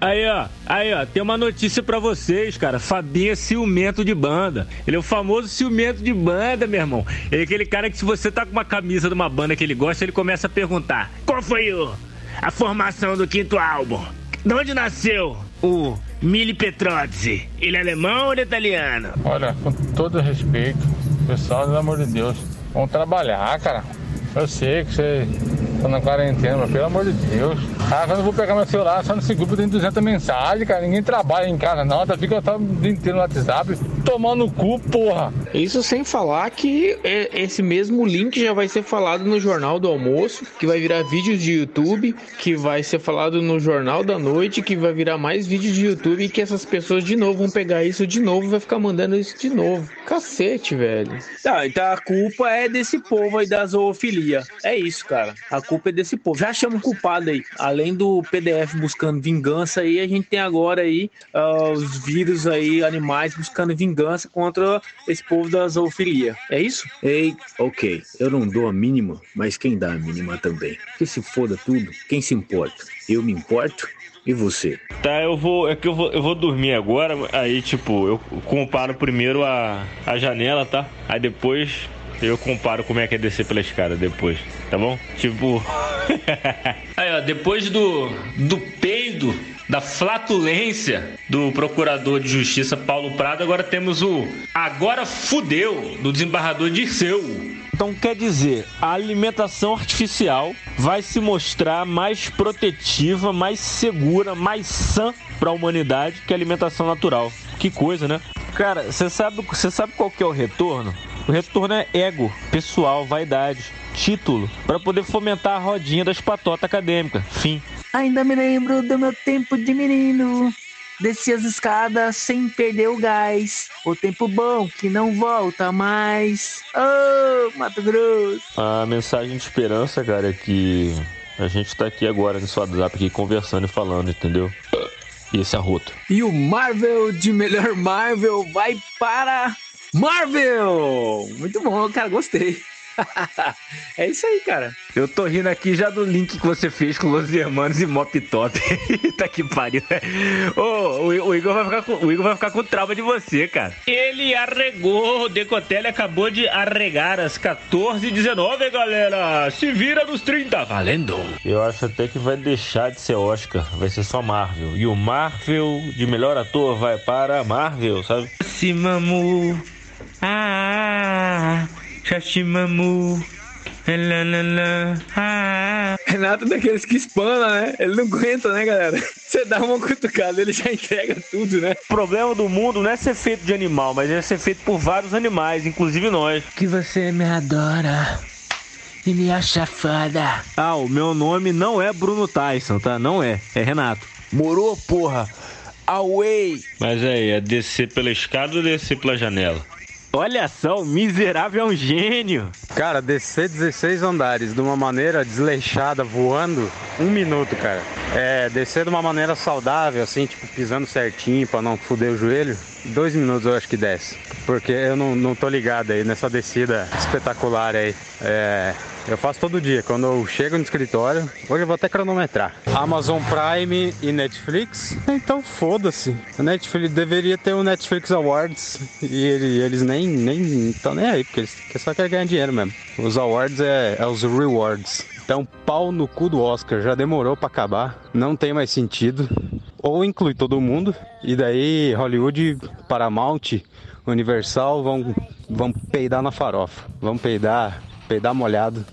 Aí, ó, aí, ó, tem uma notícia para vocês, cara. Fabinho é ciumento de banda. Ele é o famoso ciumento de banda, meu irmão. Ele é aquele cara que se você tá com uma camisa de uma banda que ele gosta, ele começa a perguntar: qual foi o, a formação do quinto álbum? De onde nasceu o Mili Petrozzi? Ele é alemão ou é italiano? Olha, com todo respeito, pessoal, pelo amor de Deus, vamos trabalhar, cara. Eu sei que você tá na quarentena, pelo amor de Deus. Ah, quando eu vou pegar meu celular, só nesse grupo tem 200 mensagens, cara. Ninguém trabalha em casa, não. Tá fica o dia inteiro no WhatsApp. Tomando cu, porra. Isso sem falar que esse mesmo link já vai ser falado no Jornal do Almoço, que vai virar vídeos de YouTube, que vai ser falado no Jornal da Noite, que vai virar mais vídeos de YouTube e que essas pessoas de novo vão pegar isso de novo e vai ficar mandando isso de novo. Cacete, velho. Tá, então a culpa é desse povo aí da zoofilia. É isso, cara. A culpa é desse povo. Já chama o culpado aí. Além do PDF buscando vingança aí, a gente tem agora aí uh, os vírus aí, animais buscando vingança contra esse povo da zoofilia. É isso? Ei, ok. Eu não dou a mínima, mas quem dá a mínima também. Que se foda tudo, quem se importa? Eu me importo e você? Tá, eu vou. É que eu vou, eu vou dormir agora. Aí, tipo, eu comparo primeiro a, a janela, tá? Aí depois eu comparo como é que é descer pela escada depois, tá bom? Tipo. Aí, ó, depois do, do peido, da flatulência do procurador de justiça Paulo Prado, agora temos o Agora Fudeu, do desembargador Dirceu. Então quer dizer, a alimentação artificial vai se mostrar mais protetiva, mais segura, mais sã para a humanidade que a alimentação natural. Que coisa, né? Cara, você sabe, você sabe qual que é o retorno? O retorno é ego, pessoal, vaidade, título, para poder fomentar a rodinha das patotas acadêmicas. Fim. Ainda me lembro do meu tempo de menino. Desci as escadas sem perder o gás. O tempo bom que não volta mais. Oh, Mato Grosso. A mensagem de esperança, cara, é que a gente tá aqui agora seu WhatsApp aqui conversando e falando, entendeu? E esse arroto. E o Marvel de melhor Marvel vai para Marvel! Muito bom, cara, gostei. É isso aí, cara. Eu tô rindo aqui já do link que você fez com Los Hermanos e Mop Top. tá que pariu. Ô, o, o, Igor vai ficar com, o Igor vai ficar com trauma de você, cara. Ele arregou. O Decotelli acabou de arregar às 14h19, galera. Se vira nos 30. Valendo. Eu acho até que vai deixar de ser Oscar. Vai ser só Marvel. E o Marvel de melhor ator vai para Marvel, sabe? Simamu. Ah. Shashimamu. Ah. Renato é daqueles que espana, né? Ele não aguenta, né, galera? Você dá uma cutucada, ele já entrega tudo, né? O problema do mundo não é ser feito de animal, mas é ser feito por vários animais, inclusive nós. Que você me adora e me acha foda. Ah, o meu nome não é Bruno Tyson, tá? Não é. É Renato. Morou, porra. Away. Mas aí, é descer pela escada ou descer pela janela? Olha só, o miserável é um gênio. Cara, descer 16 andares de uma maneira desleixada, voando, um minuto, cara. É, descer de uma maneira saudável, assim, tipo, pisando certinho pra não foder o joelho, dois minutos eu acho que desce. Porque eu não, não tô ligado aí nessa descida espetacular aí. É, eu faço todo dia. Quando eu chego no escritório, hoje eu vou até cronometrar. Amazon Prime e Netflix, então foda-se. A Netflix deveria ter o Netflix Awards e eles nem nem estão nem aí, porque eles só querem ganhar dinheiro mesmo. Os awards é, é os rewards. Então, pau no cu do Oscar. Já demorou para acabar. Não tem mais sentido. Ou inclui todo mundo. E daí, Hollywood, Paramount, Universal vão, vão peidar na farofa. Vão peidar peidar molhado,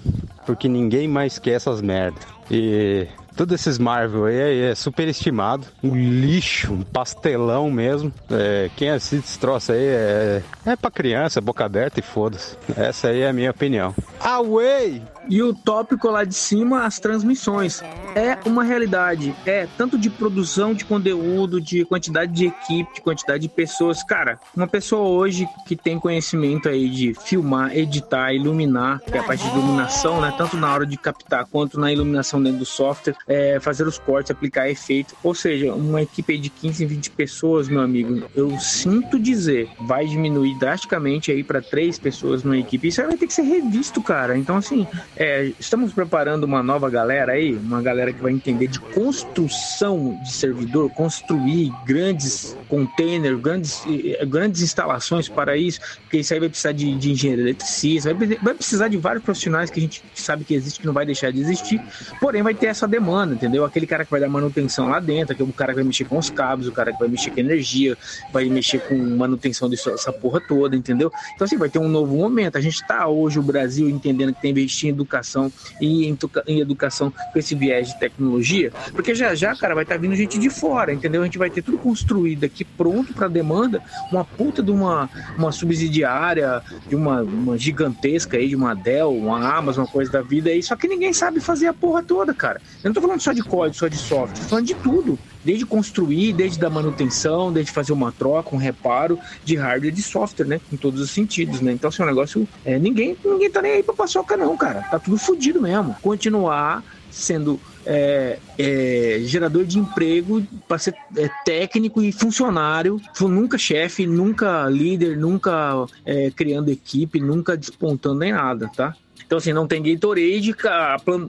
porque ninguém mais quer essas merdas. E todos esses Marvel aí é, é super estimado, um lixo, um pastelão mesmo. É, quem assiste esse troço aí é, é pra criança, boca aberta e foda-se. Essa aí é a minha opinião. Away! E o tópico lá de cima, as transmissões. É uma realidade. É tanto de produção de conteúdo, de quantidade de equipe, de quantidade de pessoas. Cara, uma pessoa hoje que tem conhecimento aí de filmar, editar, iluminar, que é a parte de iluminação, né? Tanto na hora de captar quanto na iluminação dentro do software, é, fazer os cortes, aplicar efeito. Ou seja, uma equipe de 15, 20 pessoas, meu amigo, eu sinto dizer, vai diminuir drasticamente aí para três pessoas numa equipe. Isso aí vai ter que ser revisto, cara. Então, assim, é, estamos preparando uma nova galera aí, uma galera que vai entender de construção de servidor, construir grandes containers, grandes, grandes instalações para isso, porque isso aí vai precisar de, de engenheiro eletricista, vai, vai precisar de vários profissionais que a gente sabe que existe, que não vai deixar de existir, porém vai ter essa demanda, entendeu? Aquele cara que vai dar manutenção lá dentro, aquele cara que vai mexer com os cabos, o cara que vai mexer com energia, vai mexer com manutenção dessa porra toda, entendeu? Então assim, vai ter um novo momento. A gente está hoje, o Brasil, entendendo que tem que investir em educação e em, educação com esse viés de tecnologia, porque já já, cara, vai estar tá vindo gente de fora, entendeu? A gente vai ter tudo construído aqui pronto para demanda, uma puta de uma, uma subsidiária, de uma, uma gigantesca aí, de uma Dell, uma Amazon, uma coisa da vida aí, só que ninguém sabe fazer a porra toda, cara. Eu não tô falando só de código, só de software, tô falando de tudo desde construir, desde da manutenção, desde fazer uma troca, um reparo de hardware e de software, né? Em todos os sentidos, né? Então, assim, é um negócio. É, ninguém, ninguém tá nem aí pra paçoca, não, cara. Tá tudo fodido mesmo. Continuar sendo é, é, gerador de emprego para ser é, técnico e funcionário, nunca chefe, nunca líder, nunca é, criando equipe, nunca despontando nem nada, tá? Então, assim, não tem Gatorade,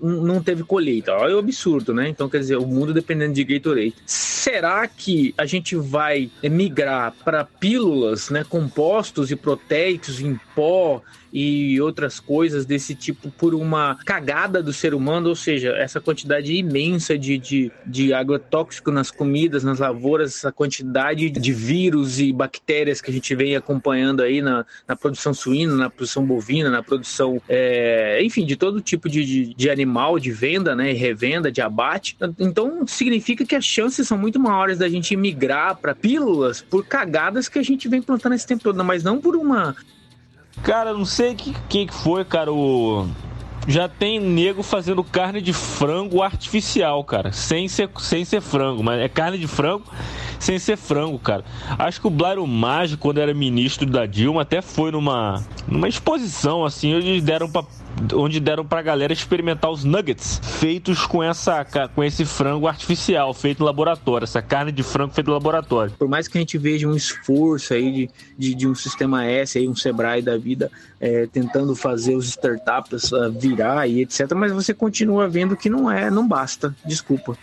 não teve colheita. Olha o absurdo, né? Então, quer dizer, o mundo dependendo de Gatorade. Será que a gente vai migrar para pílulas, né, compostos e proteicos em pó e outras coisas desse tipo por uma cagada do ser humano, ou seja, essa quantidade imensa de, de, de agrotóxico nas comidas, nas lavouras, essa quantidade de vírus e bactérias que a gente vem acompanhando aí na, na produção suína, na produção bovina, na produção, é, enfim, de todo tipo de, de, de, animal, de venda, né, revenda, de abate. Então, significa que as chances são muito maiores da gente migrar para pílulas por cagadas que a gente vem plantando esse tempo todo, mas não por uma Cara, não sei o que, que foi, cara, o já tem nego fazendo carne de frango artificial, cara. Sem ser, sem ser frango, mas é carne de frango sem ser frango, cara. Acho que o Blairo Mágico, quando era ministro da Dilma, até foi numa, numa exposição, assim, eles deram pra onde deram pra galera experimentar os nuggets feitos com essa com esse frango artificial feito no laboratório, essa carne de frango feita no laboratório. Por mais que a gente veja um esforço aí de, de, de um sistema S, aí, um Sebrae da vida, é, tentando fazer os startups uh, virar e etc, mas você continua vendo que não é, não basta, desculpa.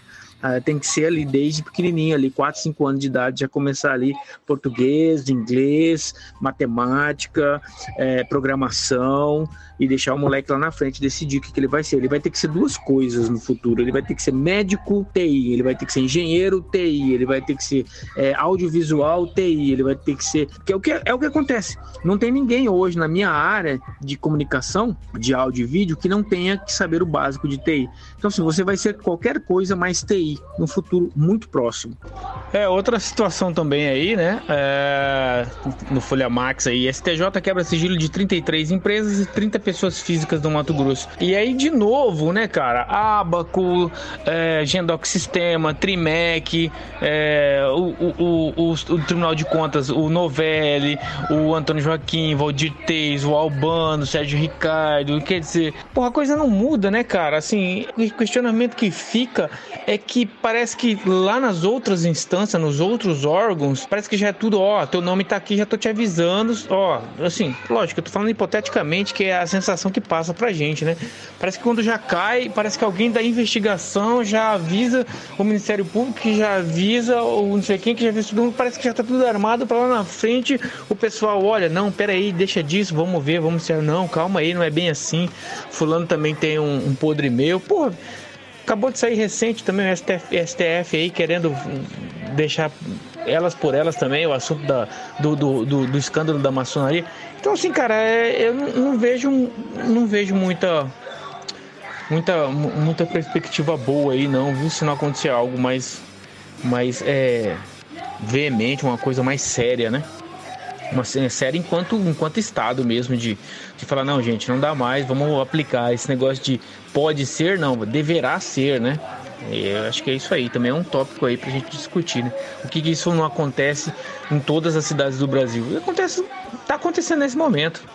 Uh, tem que ser ali desde pequenininho, ali 4, 5 anos de idade, já começar ali português, inglês, matemática, é, programação, e deixar o moleque lá na frente decidir o que, que ele vai ser. Ele vai ter que ser duas coisas no futuro. Ele vai ter que ser médico, TI. Ele vai ter que ser engenheiro, TI. Ele vai ter que ser é, audiovisual, TI. Ele vai ter que ser. Que é o que, é o que acontece. Não tem ninguém hoje na minha área de comunicação, de áudio e vídeo, que não tenha que saber o básico de TI. Então, assim, você vai ser qualquer coisa mais TI no futuro muito próximo. É, outra situação também aí, né? É, no Folha Max aí, STJ quebra sigilo de 33 empresas e 30 pessoas físicas do Mato Grosso. E aí, de novo, né, cara? Abaco, é, Gendoc Sistema, Trimec, é, o, o, o, o, Tribunal de Contas, o Novelli, o Antônio Joaquim, Valdir Teis, o Albano, Sérgio Ricardo. Quer dizer, porra, a coisa não muda, né, cara? Assim, o questionamento que fica é que parece que lá nas outras instâncias, nos outros órgãos, parece que já é tudo, ó, teu nome tá aqui, já tô te avisando, ó, assim, lógico, eu tô falando hipoteticamente que é as sensação que passa pra gente, né? Parece que quando já cai, parece que alguém da investigação já avisa o Ministério Público, que já avisa o não sei quem, que já avisa todo mundo, parece que já tá tudo armado para lá na frente o pessoal, olha, não, peraí, deixa disso, vamos ver, vamos ser, não, calma aí, não é bem assim. Fulano também tem um, um podre meu, pô. Acabou de sair recente também o STF, STF aí querendo deixar elas por elas também, o assunto da, do, do, do, do escândalo da maçonaria. Então, assim, cara, é, eu não, vejo, não vejo muita, muita, muita perspectiva boa aí, não, viu? Se não acontecer algo mais, mais é, veemente, uma coisa mais séria, né? Uma séria enquanto, enquanto Estado mesmo, de, de falar, não, gente, não dá mais, vamos aplicar esse negócio de pode ser, não, deverá ser, né? Eu acho que é isso aí, também é um tópico aí pra gente discutir, né? O que, que isso não acontece em todas as cidades do Brasil? Acontece, tá acontecendo nesse momento.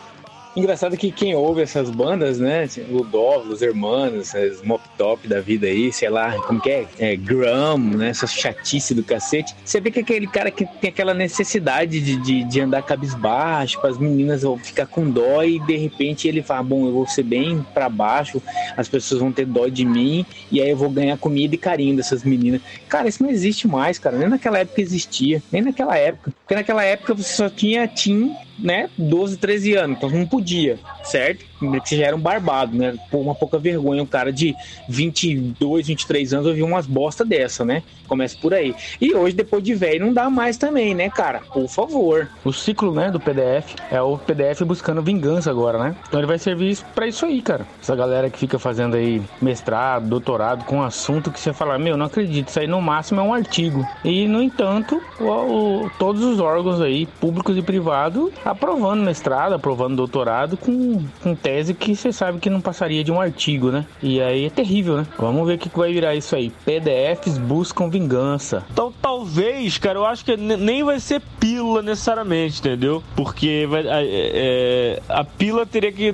Engraçado que quem ouve essas bandas, né? O Dove, os Hermanos, os Mop Top da vida aí, sei lá, como que é? é Gram, né? Essa chatice do cacete. Você vê que aquele cara que tem aquela necessidade de, de, de andar cabisbaixo, as meninas vão ficar com dó e de repente ele fala: Bom, eu vou ser bem para baixo, as pessoas vão ter dó de mim e aí eu vou ganhar comida e carinho dessas meninas. Cara, isso não existe mais, cara. Nem naquela época existia, nem naquela época. Porque naquela época você só tinha Tim né, 12, 13 anos, então não podia, certo? Que já era um barbado, né? Por uma pouca vergonha, um cara de 22, 23 anos ouvir umas bosta dessa, né? Começa por aí. E hoje, depois de velho, não dá mais também, né, cara? Por favor. O ciclo, né, do PDF é o PDF buscando vingança agora, né? Então ele vai servir para isso aí, cara. Essa galera que fica fazendo aí mestrado, doutorado com um assunto que você fala, meu, não acredito, isso aí no máximo é um artigo. E, no entanto, o, o, todos os órgãos aí, públicos e privados, aprovando mestrado, aprovando doutorado com, com tese que você sabe que não passaria de um artigo, né? E aí é terrível, né? Vamos ver o que vai virar isso aí. PDFs buscam vingança. Então talvez, cara, eu acho que nem vai ser pílula necessariamente, entendeu? Porque vai, é, é, a pílula teria que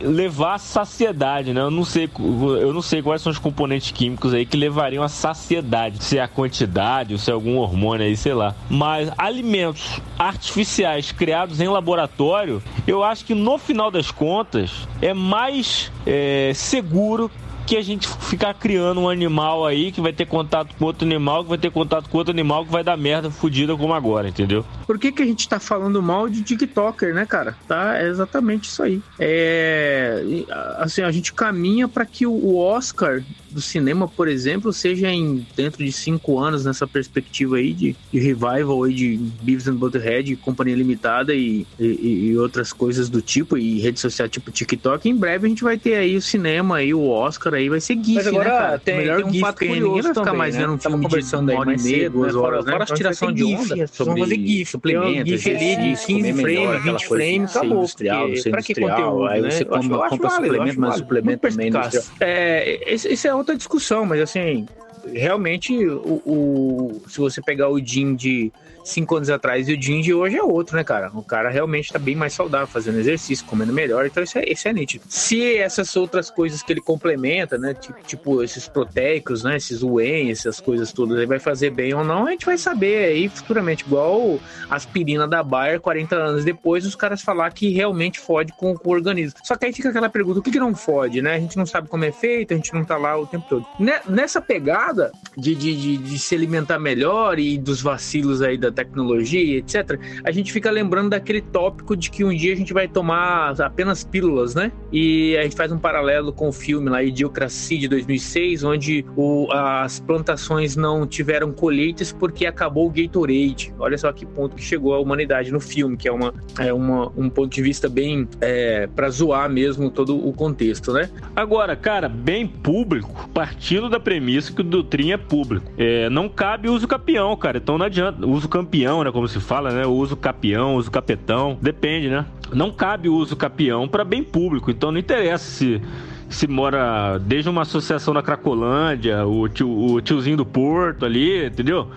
levar a saciedade, né? Eu não sei, eu não sei quais são os componentes químicos aí que levariam a saciedade. Se é a quantidade, ou se é algum hormônio aí, sei lá. Mas alimentos artificiais criados em laboratório, eu acho que no final das contas é mais é, seguro que a gente ficar criando um animal aí que vai ter contato com outro animal, que vai ter contato com outro animal que vai dar merda fodida como agora, entendeu? Por que, que a gente tá falando mal de TikToker, né, cara? Tá, é exatamente isso aí. É, assim, a gente caminha para que o Oscar do cinema, por exemplo, seja em dentro de cinco anos nessa perspectiva aí de, de revival aí de Beavis and Butthead, Companhia Limitada e, e, e, outras coisas do tipo e rede social tipo TikTok. Em breve a gente vai ter aí o cinema aí, o Oscar aí vai ser GIF, Mas agora, né, cara? Tem, melhor tem um GIF que ninguém vai ficar mais né? vendo um filme conversando de uma hora e meia, duas horas, né? Fora a então tiração de onda, vamos fazer GIF, suplementos, GIF ali de 15 frames, 20 frames, acabou. Industrial, pra que conteúdo, Aí você compra suplemento, mas suplemento também industrial. É, esse é outra discussão, mas assim, realmente o, o, se você pegar o Jim de cinco anos atrás e o Jim de hoje é outro, né, cara? O cara realmente tá bem mais saudável, fazendo exercício, comendo melhor, então isso é, isso é nítido. Se essas outras coisas que ele complementa, né, tipo, tipo esses proteicos, né, esses whey, essas coisas todas, ele vai fazer bem ou não, a gente vai saber aí futuramente, igual aspirina da Bayer, 40 anos depois, os caras falar que realmente fode com, com, o organismo. Só que aí fica aquela pergunta, o que que não fode, né? A gente não sabe como é feito, a gente não tá lá o tempo todo. Nessa pegada de, de, de, de se alimentar melhor e dos vacilos aí da tecnologia, etc., a gente fica lembrando daquele tópico de que um dia a gente vai tomar apenas pílulas, né? E a gente faz um paralelo com o filme lá, Idiocracia de 2006, onde o, as plantações não tiveram colheitas porque acabou o Gatorade. Olha só que ponto que chegou a humanidade no filme, que é, uma, é uma, um ponto de vista bem é, para zoar mesmo todo o contexto, né? Agora, cara, bem público, partindo da premissa que o Dutrin é público. É, não cabe uso campeão, cara. Então não adianta. Uso campeão, né? Como se fala, né? Uso capião, uso capetão. Depende, né? Não cabe uso capião para bem público. Então não interessa se se mora desde uma associação da Cracolândia, o, tio, o tiozinho do Porto ali, entendeu?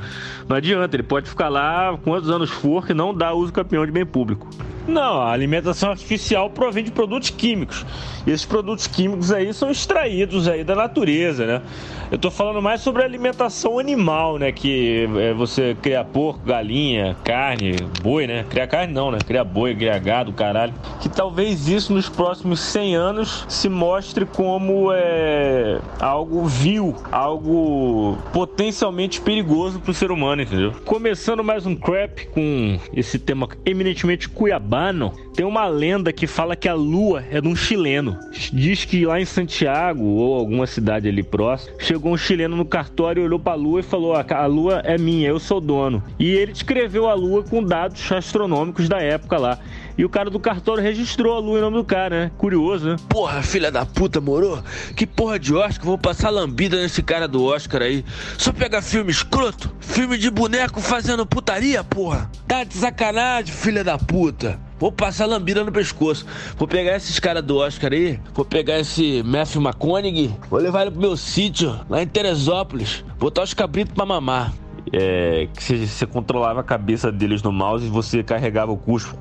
Não adianta, ele pode ficar lá quantos anos for que não dá uso campeão de bem público. Não, a alimentação artificial provém de produtos químicos. E esses produtos químicos aí são extraídos aí da natureza, né? Eu tô falando mais sobre alimentação animal, né? Que é você cria porco, galinha, carne, boi, né? Criar carne não, né? Criar boi, criar gado, caralho. Que talvez isso nos próximos 100 anos se mostre como é, algo vil, algo potencialmente perigoso pro ser humano, entendeu? Começando mais um crap com esse tema eminentemente cuiabano, tem uma lenda que fala que a lua é de um chileno. Diz que lá em Santiago ou alguma cidade ali próxima, chegou um chileno no cartório, olhou para a lua e falou: "A lua é minha, eu sou dono". E ele descreveu a lua com dados astronômicos da época lá. E o cara do cartório registrou a lua em nome do cara, né? Curioso, né? Porra, filha da puta, moro? Que porra de Oscar? Vou passar lambida nesse cara do Oscar aí. Só pegar filme escroto? Filme de boneco fazendo putaria, porra? Tá de sacanagem, filha da puta. Vou passar lambida no pescoço. Vou pegar esses caras do Oscar aí. Vou pegar esse Matthew McConaughey. Vou levar ele pro meu sítio, lá em Teresópolis. Botar os cabritos pra mamar é, que você, você, controlava a cabeça deles no mouse e você carregava o cuspo.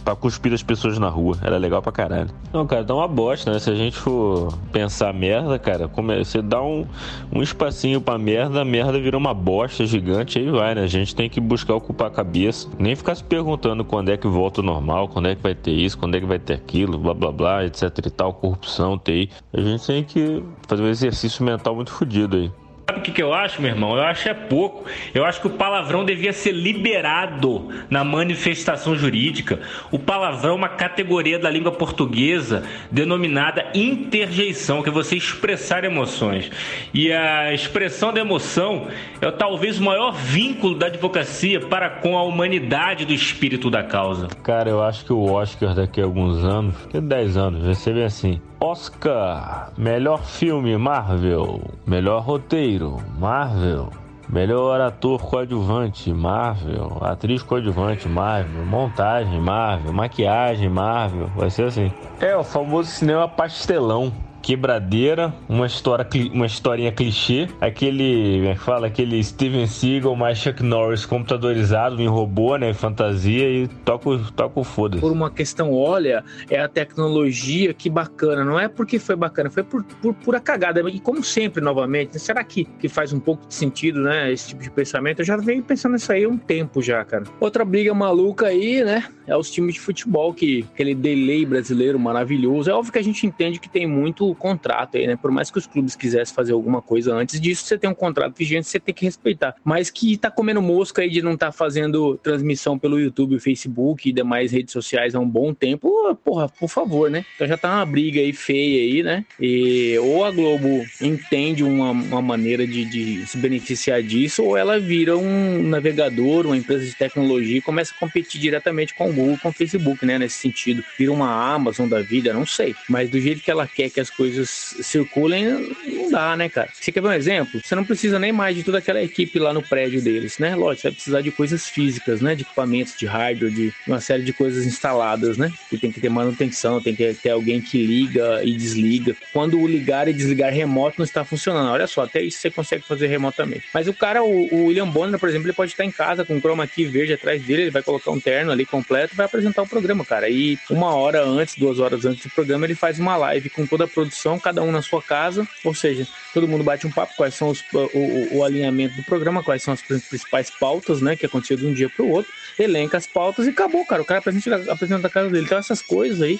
Pra cuspir as pessoas na rua. Era legal pra caralho. Não, cara, dá uma bosta, né? Se a gente for pensar merda, cara, como é, você dá um, um espacinho pra merda, a merda vira uma bosta gigante, aí vai, né? A gente tem que buscar ocupar a cabeça. Nem ficar se perguntando quando é que volta o normal, quando é que vai ter isso, quando é que vai ter aquilo, blá blá blá, etc e tal, corrupção, TI. A gente tem que fazer um exercício mental muito fodido aí. Sabe o que, que eu acho, meu irmão? Eu acho é pouco. Eu acho que o palavrão devia ser liberado na manifestação jurídica. O palavrão é uma categoria da língua portuguesa denominada interjeição, que é você expressar emoções. E a expressão da emoção é talvez o maior vínculo da advocacia para com a humanidade do espírito da causa. Cara, eu acho que o Oscar daqui a alguns anos, que 10 anos, vai ser bem assim. Oscar, melhor filme Marvel, melhor roteiro Marvel, melhor ator coadjuvante Marvel, atriz coadjuvante Marvel, montagem Marvel, maquiagem Marvel, vai ser assim. É o famoso cinema pastelão quebradeira, uma história, uma historinha clichê, aquele, é fala, aquele Steven Seagal mais Chuck Norris computadorizado em robô, né, fantasia e toca, toca o foda-se. Por uma questão, olha, é a tecnologia, que bacana, não é porque foi bacana, foi por, por pura cagada, e como sempre, novamente, será que, que faz um pouco de sentido, né, esse tipo de pensamento? Eu já venho pensando nisso aí há um tempo já, cara. Outra briga maluca aí, né, é os times de futebol, que aquele delay brasileiro maravilhoso, é óbvio que a gente entende que tem muito contrato aí, né? Por mais que os clubes quisessem fazer alguma coisa antes disso, você tem um contrato vigente, você tem que respeitar. Mas que tá comendo mosca aí de não tá fazendo transmissão pelo YouTube, Facebook e demais redes sociais há um bom tempo, porra, por favor, né? Então já tá uma briga aí feia aí, né? E ou a Globo entende uma, uma maneira de, de se beneficiar disso, ou ela vira um navegador, uma empresa de tecnologia e começa a competir diretamente com o Google, com o Facebook, né? Nesse sentido. Vira uma Amazon da vida, não sei. Mas do jeito que ela quer que as coisas circulem, não dá, né, cara? Você quer ver um exemplo? Você não precisa nem mais de toda aquela equipe lá no prédio deles, né? Lógico, você vai precisar de coisas físicas, né? De equipamentos, de hardware, de uma série de coisas instaladas, né? Que tem que ter manutenção, tem que ter alguém que liga e desliga. Quando o ligar e desligar remoto não está funcionando. Olha só, até isso você consegue fazer remotamente. Mas o cara, o, William Bonner, por exemplo, ele pode estar em casa com um chroma key verde atrás dele, ele vai colocar um terno ali completo e vai apresentar o programa, cara. E uma hora antes, duas horas antes do programa, ele faz uma live com toda a produção produção, cada um na sua casa, ou seja, todo mundo bate um papo, quais são os, o, o, alinhamento do programa, quais são as principais pautas, né, que aconteceu de um dia para o outro, elenca as pautas e acabou, cara. O cara apresenta, apresenta a casa dele. Então, essas coisas aí.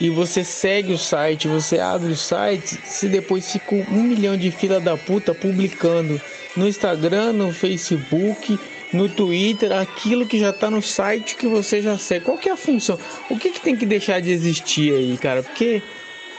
E você segue o site, você abre o site, se depois fica um milhão de fila da puta publicando no Instagram, no Facebook, no Twitter, aquilo que já está no site que você já segue. Qual que é a função? O que, que tem que deixar de existir aí, cara? Porque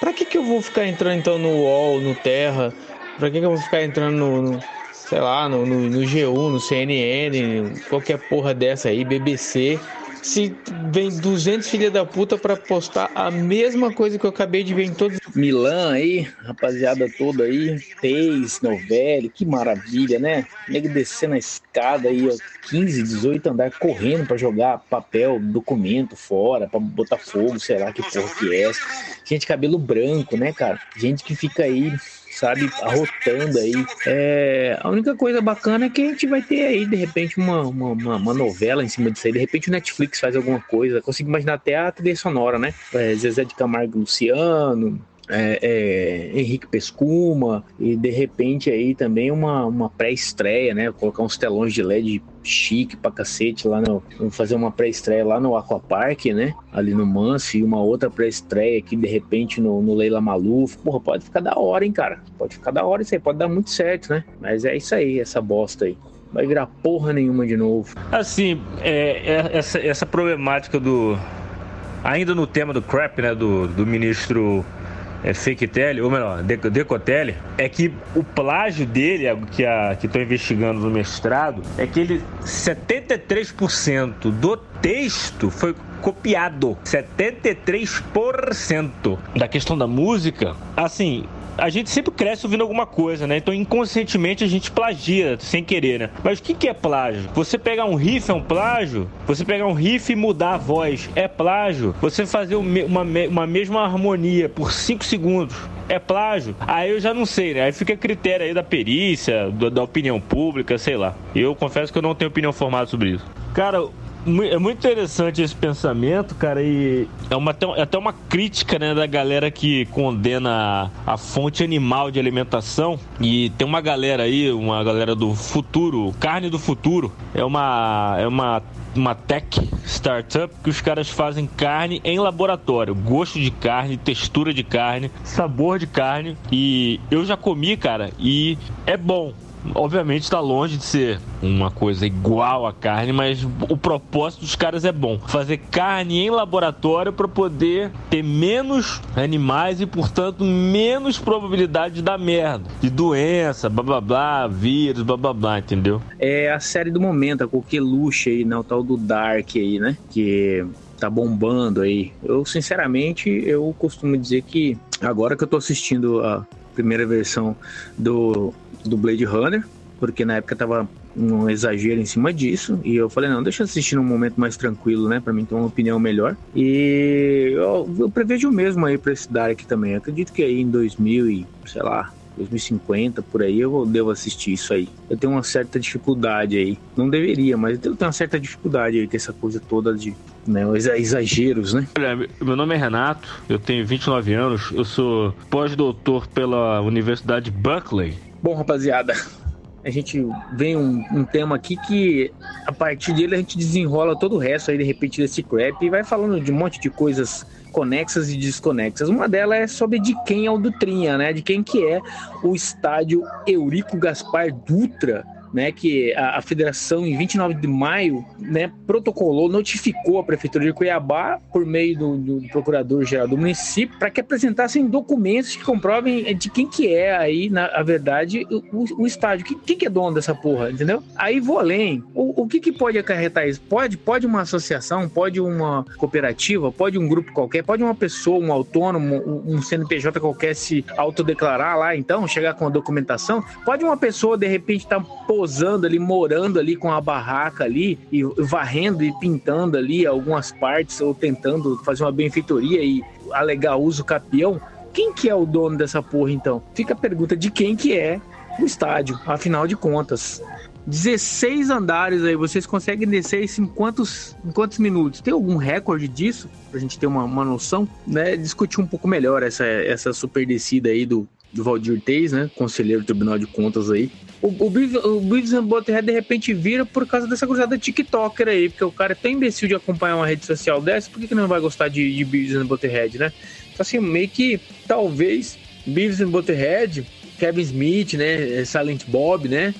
Pra que, que eu vou ficar entrando então no UOL, no Terra? Pra que, que eu vou ficar entrando no, no sei lá, no, no, no G1, no CNN, qualquer porra dessa aí, BBC? Se vem 200 filha da puta para postar a mesma coisa que eu acabei de ver em todos. Milan aí, rapaziada toda aí, Teis, Novelli, que maravilha, né? Nego descendo a escada aí, ó, 15, 18 andar correndo para jogar papel, documento fora, para botar fogo, sei lá que porra que é. Gente, cabelo branco, né, cara? Gente que fica aí sabe, arrotando aí. É, a única coisa bacana é que a gente vai ter aí, de repente, uma, uma, uma novela em cima disso aí. De repente o Netflix faz alguma coisa. Consigo imaginar até a trilha sonora, né? É, Zezé de Camargo Luciano, é, é, Henrique Pescuma e de repente aí também uma, uma pré-estreia, né? Colocar uns telões de LED chique pra cacete lá no. Fazer uma pré-estreia lá no Aquapark, né? Ali no Manso e uma outra pré-estreia aqui de repente no, no Leila Maluf. Porra, pode ficar da hora, hein, cara? Pode ficar da hora isso aí, pode dar muito certo, né? Mas é isso aí, essa bosta aí vai virar porra nenhuma de novo. Assim, é, é, essa, essa problemática do. Ainda no tema do crap, né? Do, do ministro é, Fake Tele, ou melhor, Decotelli, é que o plágio dele, que a, que estão investigando no mestrado, é que ele 73% do texto foi copiado. 73% da questão da música, assim, a gente sempre cresce ouvindo alguma coisa, né? Então inconscientemente a gente plagia sem querer, né? Mas o que, que é plágio? Você pegar um riff é um plágio? Você pegar um riff e mudar a voz é plágio? Você fazer uma, uma mesma harmonia por 5 segundos é plágio? Aí eu já não sei, né? Aí fica a critério aí da perícia, da, da opinião pública, sei lá. Eu confesso que eu não tenho opinião formada sobre isso. Cara, é muito interessante esse pensamento, cara, e é, uma, é até uma crítica, né, da galera que condena a, fonte animal de alimentação. E tem uma galera aí, uma galera do futuro, carne do futuro, é uma, é uma uma tech startup que os caras fazem carne em laboratório, gosto de carne, textura de carne, sabor de carne. E eu já comi, cara, e é bom obviamente está longe de ser uma coisa igual à carne, mas o propósito dos caras é bom. Fazer carne em laboratório para poder ter menos animais e, portanto, menos probabilidade de dar merda, de doença, blá blá blá, vírus, blá blá blá, entendeu? É a série do momento, a coqueluche aí, né? O tal do Dark aí, né? Que tá bombando aí. Eu, sinceramente, eu costumo dizer que agora que eu tô assistindo a primeira versão do do Blade Runner, porque na época tava um exagero em cima disso, e eu falei, não, deixa eu assistir num momento mais tranquilo, né, para mim ter uma opinião melhor. E eu, eu prevejo mesmo aí para esse Dark também. Eu acredito que aí em 2000 e, sei lá, 2050 por aí eu devo assistir isso aí. Eu tenho uma certa dificuldade aí. Não deveria, mas eu tenho uma certa dificuldade aí com essa coisa toda de né, exageros, né? Meu nome é Renato, eu tenho 29 anos, eu sou pós-doutor pela Universidade Buckley Bom, rapaziada, a gente vem um, um, tema aqui que a partir dele a gente desenrola todo o resto aí de repente desse crap e vai falando de um monte de coisas conexas e desconexas. Uma delas é sobre de quem é o Dutrinha, né? De quem que é o estádio Eurico Gaspar Dutra né, que a, a, federação, em 29 de maio, né, protocolou, notificou a prefeitura de Cuiabá, por meio do, do procurador-geral do município, para que apresentassem documentos que comprovem de quem que é aí, na a verdade, o, o estádio. Quem, quem, que é dono dessa porra, entendeu? Aí vou além. O, o que, que pode acarretar isso? Pode, pode uma associação, pode uma cooperativa, pode um grupo qualquer, pode uma pessoa, um autônomo, um, um CNPJ qualquer se autodeclarar lá, então, chegar com a documentação. Pode uma pessoa, de repente, estar tá posando ali, morando ali com a barraca ali, e varrendo e pintando ali algumas partes, ou tentando fazer uma benfeitoria e alegar uso capião. Quem que é o dono dessa porra, então? Fica a pergunta de quem que é o estádio, afinal de contas. 16 andares aí, vocês conseguem descer isso em quantos, em quantos minutos? Tem algum recorde disso? Pra gente ter uma, uma noção, né? Discutir um pouco melhor essa, essa super descida aí do, do Valdir Teis, né? Conselheiro do Tribunal de Contas aí. O, o, o Beavis and Butthead de repente vira por causa dessa cruzada TikToker aí, porque o cara é tão imbecil de acompanhar uma rede social dessa, por que, que não vai gostar de, de Beavis and Butthead, né? Então assim, meio que talvez Beavis and Butthead, Kevin Smith, né? Silent Bob, né?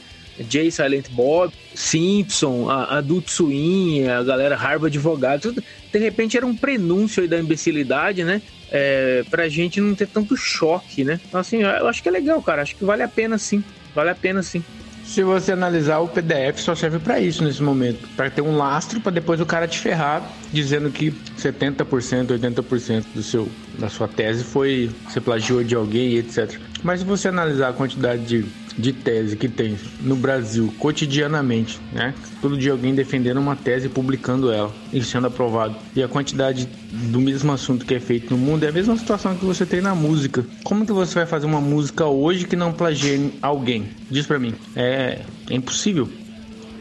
Jay Silent Bob, Simpson, a Adult Swim, a galera Harvard Advogado, tudo, de repente era um prenúncio da imbecilidade, né? É, pra gente não ter tanto choque, né? Então, assim, eu acho que é legal, cara. Acho que vale a pena sim. Vale a pena sim. Se você analisar o PDF só serve para isso nesse momento, para ter um lastro para depois o cara te ferrar dizendo que 70%, 80% do seu da sua tese foi você plagiou de alguém, etc. Mas se você analisar a quantidade de de tese que tem no Brasil cotidianamente, né? Todo dia alguém defendendo uma tese e publicando ela e sendo aprovado. E a quantidade do mesmo assunto que é feito no mundo é a mesma situação que você tem na música. Como que você vai fazer uma música hoje que não plagie alguém? Diz para mim. É, é impossível.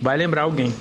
Vai lembrar alguém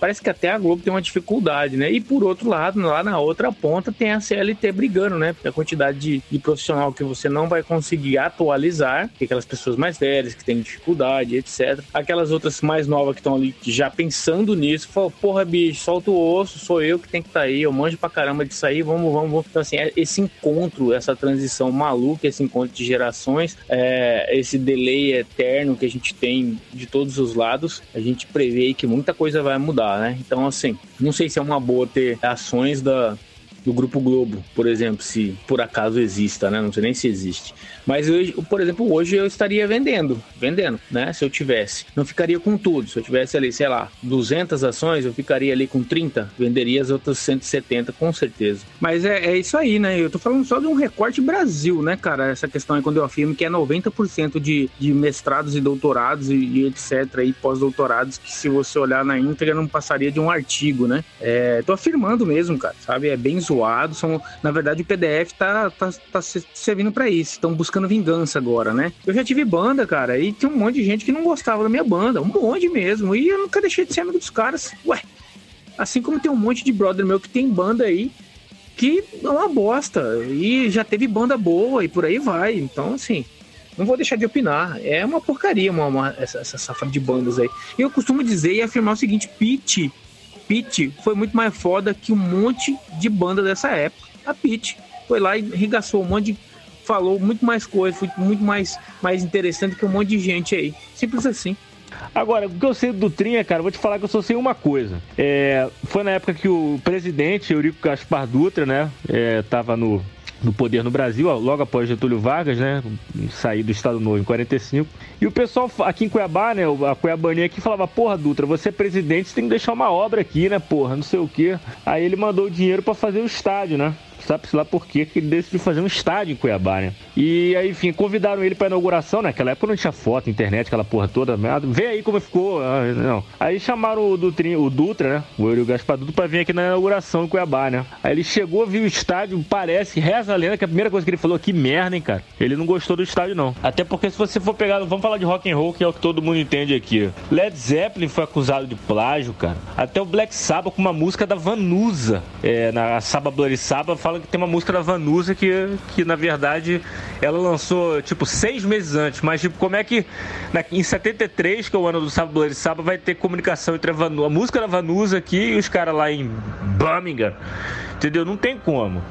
parece que até a Globo tem uma dificuldade, né? E por outro lado, lá na outra ponta tem a CLT brigando, né? A quantidade de, de profissional que você não vai conseguir atualizar, que aquelas pessoas mais velhas que têm dificuldade, etc. Aquelas outras mais novas que estão ali já pensando nisso, falam, porra, bicho, solta o osso, sou eu que tenho que estar tá aí, eu manjo pra caramba disso aí, vamos, vamos, vamos. Então, assim, é esse encontro, essa transição maluca, esse encontro de gerações, é, esse delay eterno que a gente tem de todos os lados, a gente prevê que muita coisa vai mudar né? Então, assim, não sei se é uma boa ter ações da, do Grupo Globo, por exemplo, se por acaso exista, né? Não sei nem se existe. Mas hoje, por exemplo, hoje eu estaria vendendo, vendendo, né? Se eu tivesse, não ficaria com tudo. Se eu tivesse ali, sei lá, 200 ações, eu ficaria ali com 30, venderia as outras 170 com certeza. Mas é, é isso aí, né? Eu tô falando só de um recorte Brasil, né, cara? Essa questão é quando eu afirmo que é 90% de, de mestrados e doutorados e, e etc. e pós-doutorados que se você olhar na íntegra não passaria de um artigo, né? É, tô afirmando mesmo, cara, sabe? É bem zoado. São, na verdade, o PDF tá, tá, tá servindo para isso. Estão buscando vingança agora, né? Eu já tive banda, cara, e tinha um monte de gente que não gostava da minha banda, um monte mesmo. E eu nunca deixei de ser amigo dos caras. Ué, Assim como tem um monte de brother meu que tem banda aí que é uma bosta. E já teve banda boa e por aí vai. Então, assim, não vou deixar de opinar. É uma porcaria uma, uma essa, essa safra de bandas aí. Eu costumo dizer e afirmar o seguinte: Pete, Pete foi muito mais foda que um monte de banda dessa época. A Pete foi lá e regaçou um monte de. Falou muito mais coisa, foi muito mais, mais interessante que um monte de gente aí. Simples assim. Agora, o que eu sei do Dutrinha, cara, vou te falar que eu só sei uma coisa. É, foi na época que o presidente Eurico Gaspar Dutra, né, é, tava no, no poder no Brasil, logo após Getúlio Vargas, né? Sair do Estado Novo em 45. E o pessoal aqui em Cuiabá, né? A Cuiabaninha aqui falava: Porra, Dutra, você é presidente, você tem que deixar uma obra aqui, né? Porra, não sei o quê. Aí ele mandou o dinheiro para fazer o estádio, né? Sabe-se lá por que ele decidiu fazer um estádio em Cuiabá, né? E aí, enfim, convidaram ele pra inauguração, né? Naquela época não tinha foto, internet, aquela porra toda. Vê aí como ficou. Ah, não. Aí chamaram o, Dutrin, o Dutra, né? O Euro Gaspar Dutra pra vir aqui na inauguração em Cuiabá, né? Aí ele chegou, viu o estádio, parece, reza a lenda, que a primeira coisa que ele falou, que merda, hein, cara? Ele não gostou do estádio, não. Até porque se você for pegar, vamos falar de rock and roll, que é o que todo mundo entende aqui. Led Zeppelin foi acusado de plágio, cara. Até o Black Sabbath com uma música da Vanusa, é, na Saba Bloody Sabbath, fala tem uma música da Vanusa que, que na verdade, ela lançou, tipo, seis meses antes. Mas, tipo, como é que na, em 73, que é o ano do Sábado Bloody Sábado, vai ter comunicação entre a, a música da Vanusa aqui e os caras lá em Birmingham? Entendeu? Não tem como.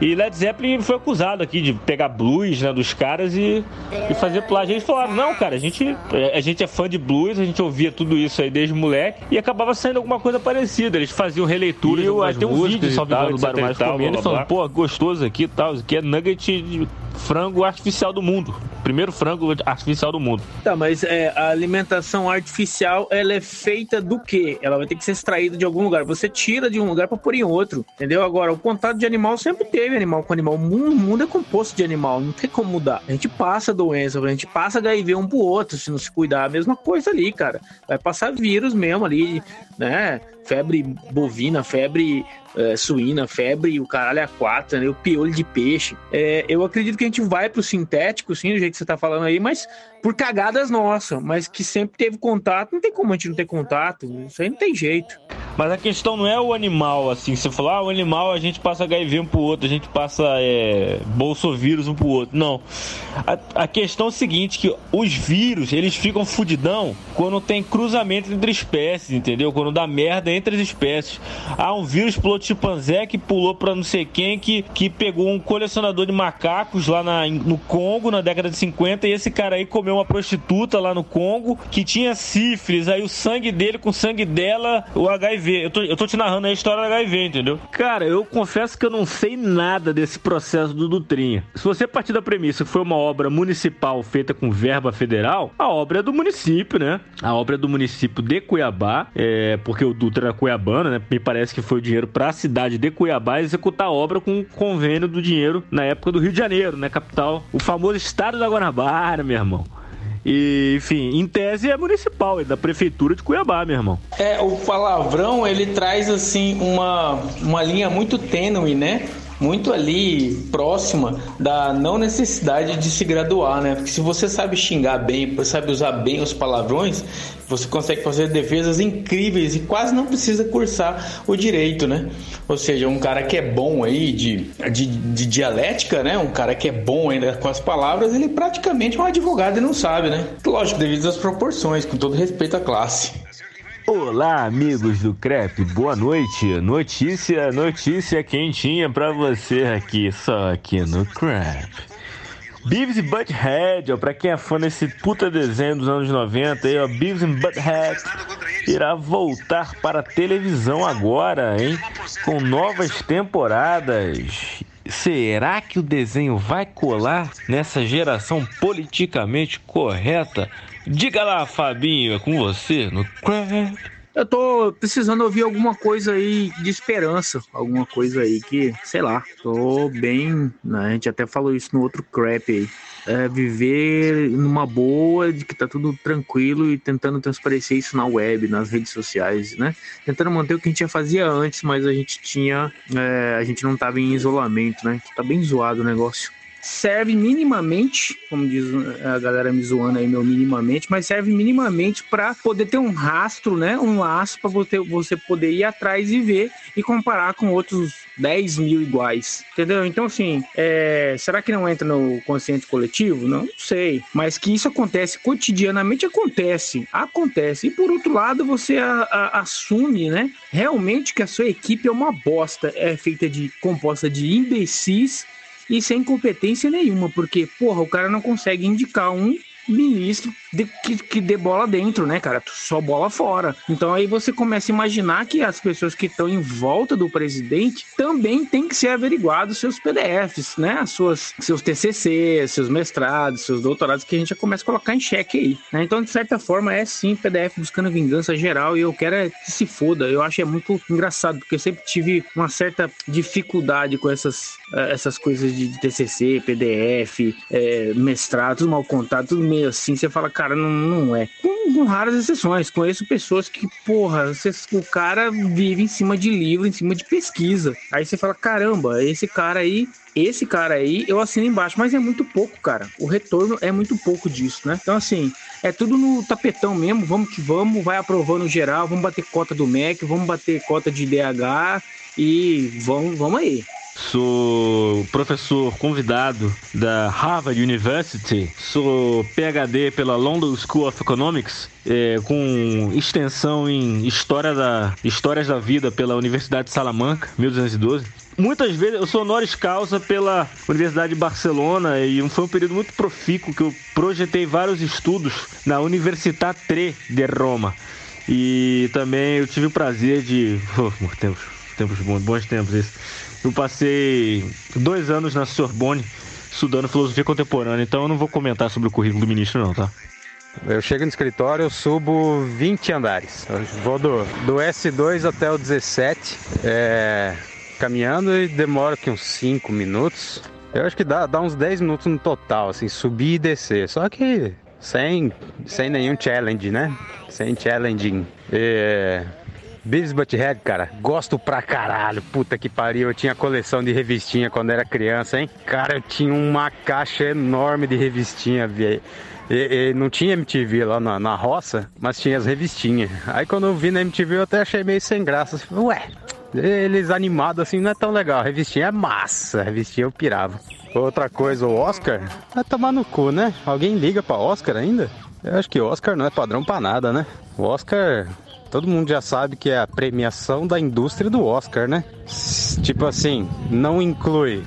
E Led Zeppelin foi acusado aqui de pegar blues né, dos caras e, e fazer plágio. Eles falaram, não, cara, a gente, a gente é fã de blues, a gente ouvia tudo isso aí desde moleque e acabava saindo alguma coisa parecida. Eles faziam releituras e tem um vídeo, salve do Bar Mais comendo, falando, pô, gostoso aqui e tal, que é nugget de frango artificial do mundo. Primeiro frango artificial do mundo. Tá, mas é, a alimentação artificial, ela é feita do quê? Ela vai ter que ser extraída de algum lugar. Você tira de um lugar para pôr em outro, entendeu? Agora, o contato de animal sempre teve animal com animal. O mundo é composto de animal, não tem como mudar. A gente passa doença, a gente passa HIV um pro outro, se não se cuidar. A mesma coisa ali, cara. Vai passar vírus mesmo ali, né? Febre bovina, febre é, suína, febre, o caralho a quatro, né? O piolho de peixe. É, eu acredito que a gente vai pro sintético, sim, do jeito que você tá falando aí, mas por cagadas nossas, mas que sempre teve contato, não tem como a gente não ter contato, isso aí não tem jeito. Mas a questão não é o animal, assim, você falou, ah, o animal a gente passa HIV um pro outro, a gente passa é, bolsovírus um pro outro. Não. A, a questão é o seguinte, que os vírus, eles ficam fudidão quando tem cruzamento entre espécies, entendeu? Quando dá merda entre as espécies. Ah, um vírus pulou de chimpanzé que pulou pra não sei quem, que, que pegou um colecionador de macacos lá na, no Congo, na década de 50, e esse cara aí comeu uma prostituta lá no Congo que tinha sífilis, aí o sangue dele com o sangue dela, o HIV. Eu tô, eu tô te narrando a história do HIV, entendeu? Cara, eu confesso que eu não sei nada desse processo do Dutrinha. Se você partir da premissa que foi uma obra municipal feita com verba federal, a obra é do município, né? A obra é do município de Cuiabá, é, porque o Dutra era cuiabano, né? Me parece que foi o dinheiro para a cidade de Cuiabá executar a obra com o convênio do dinheiro na época do Rio de Janeiro, né? Capital, o famoso estado da Guanabara, meu irmão. E, enfim, em tese é municipal, é da prefeitura de Cuiabá, meu irmão. É, o palavrão, ele traz, assim, uma, uma linha muito tênue, né? Muito ali próxima da não necessidade de se graduar, né? Porque se você sabe xingar bem, sabe usar bem os palavrões, você consegue fazer defesas incríveis e quase não precisa cursar o direito, né? Ou seja, um cara que é bom aí de, de, de dialética, né? Um cara que é bom ainda com as palavras, ele praticamente é um advogado e não sabe, né? Lógico, devido às proporções, com todo respeito à classe. Olá, amigos do Crepe, boa noite. Notícia, notícia quentinha pra você aqui, só aqui no Crepe. Beavis e Butthead, ó, pra quem é fã desse puta desenho dos anos 90 aí, ó, Beavis e Butthead irá voltar para a televisão agora, hein? Com novas temporadas. Será que o desenho vai colar nessa geração politicamente correta Diga lá, Fabinho, é com você no Crap. Eu tô precisando ouvir alguma coisa aí de esperança, alguma coisa aí que, sei lá, tô bem. Né? A gente até falou isso no outro crap aí. É viver numa boa, de que tá tudo tranquilo e tentando transparecer isso na web, nas redes sociais, né? Tentando manter o que a gente já fazia antes, mas a gente tinha. É, a gente não tava em isolamento, né? Tá bem zoado o negócio. Serve minimamente, como diz a galera me zoando aí, meu minimamente, mas serve minimamente para poder ter um rastro, né? Um laço para você, você poder ir atrás e ver e comparar com outros 10 mil iguais, entendeu? Então, assim, é, será que não entra no consciente coletivo? Não, não sei. Mas que isso acontece cotidianamente, acontece. Acontece. E por outro lado, você a, a, assume, né? Realmente que a sua equipe é uma bosta. É feita de composta de imbecis e sem competência nenhuma, porque, porra, o cara não consegue indicar um ministro de, que, que dê bola dentro, né, cara? Só bola fora. Então aí você começa a imaginar que as pessoas que estão em volta do presidente também tem que ser averiguados seus PDFs, né? As suas, seus TCC, seus mestrados, seus doutorados, que a gente já começa a colocar em xeque aí. Né? Então, de certa forma, é sim PDF buscando vingança geral e eu quero é que se foda. Eu acho é muito engraçado, porque eu sempre tive uma certa dificuldade com essas, eh, essas coisas de TCC, PDF, é, mestrado, tudo mal contado, tudo meio assim. Você fala, cara, não, não é. Com, com, raras exceções. Conheço pessoas que, porra, você, o cara vive em cima de livro, em cima de pesquisa. Aí você fala, caramba, esse cara aí esse cara aí, eu assino embaixo, mas é muito pouco, cara. O retorno é muito pouco disso, né? Então, assim, é tudo no tapetão mesmo. Vamos que vamos, vai aprovando geral, vamos bater cota do MEC, vamos bater cota de DH e vamos, vamos aí. Sou professor convidado da Harvard University, sou PhD pela London School of Economics, é, com extensão em História da, Histórias da Vida pela Universidade de Salamanca, 1212. Muitas vezes eu sou honoris causa pela Universidade de Barcelona e foi um período muito profícuo que eu projetei vários estudos na Universitat 3 de Roma. E também eu tive o prazer de. Oh, tempos, tempos bons, bons tempos isso eu passei dois anos na Sorbonne estudando filosofia contemporânea, então eu não vou comentar sobre o currículo do ministro, não, tá? Eu chego no escritório, eu subo 20 andares. Eu vou do, do S2 até o 17, é, caminhando e demora aqui uns 5 minutos. Eu acho que dá, dá uns 10 minutos no total, assim, subir e descer. Só que sem, sem nenhum challenge, né? Sem challenging. É, Beavis Butthead, cara, gosto pra caralho. Puta que pariu, eu tinha coleção de revistinha quando era criança, hein? Cara, eu tinha uma caixa enorme de revistinha, velho. E, e, não tinha MTV lá na, na, roça, mas tinha as revistinhas. Aí quando eu vi na MTV eu até achei meio sem graça. Ué, eles animados assim não é tão legal. A revistinha é massa, a revistinha eu pirava. Outra coisa, o Oscar vai tomar no cu, né? Alguém liga pra Oscar ainda? Eu acho que Oscar não é padrão pra nada, né? O Oscar Todo mundo já sabe que é a premiação da indústria do Oscar, né? Tipo assim, não inclui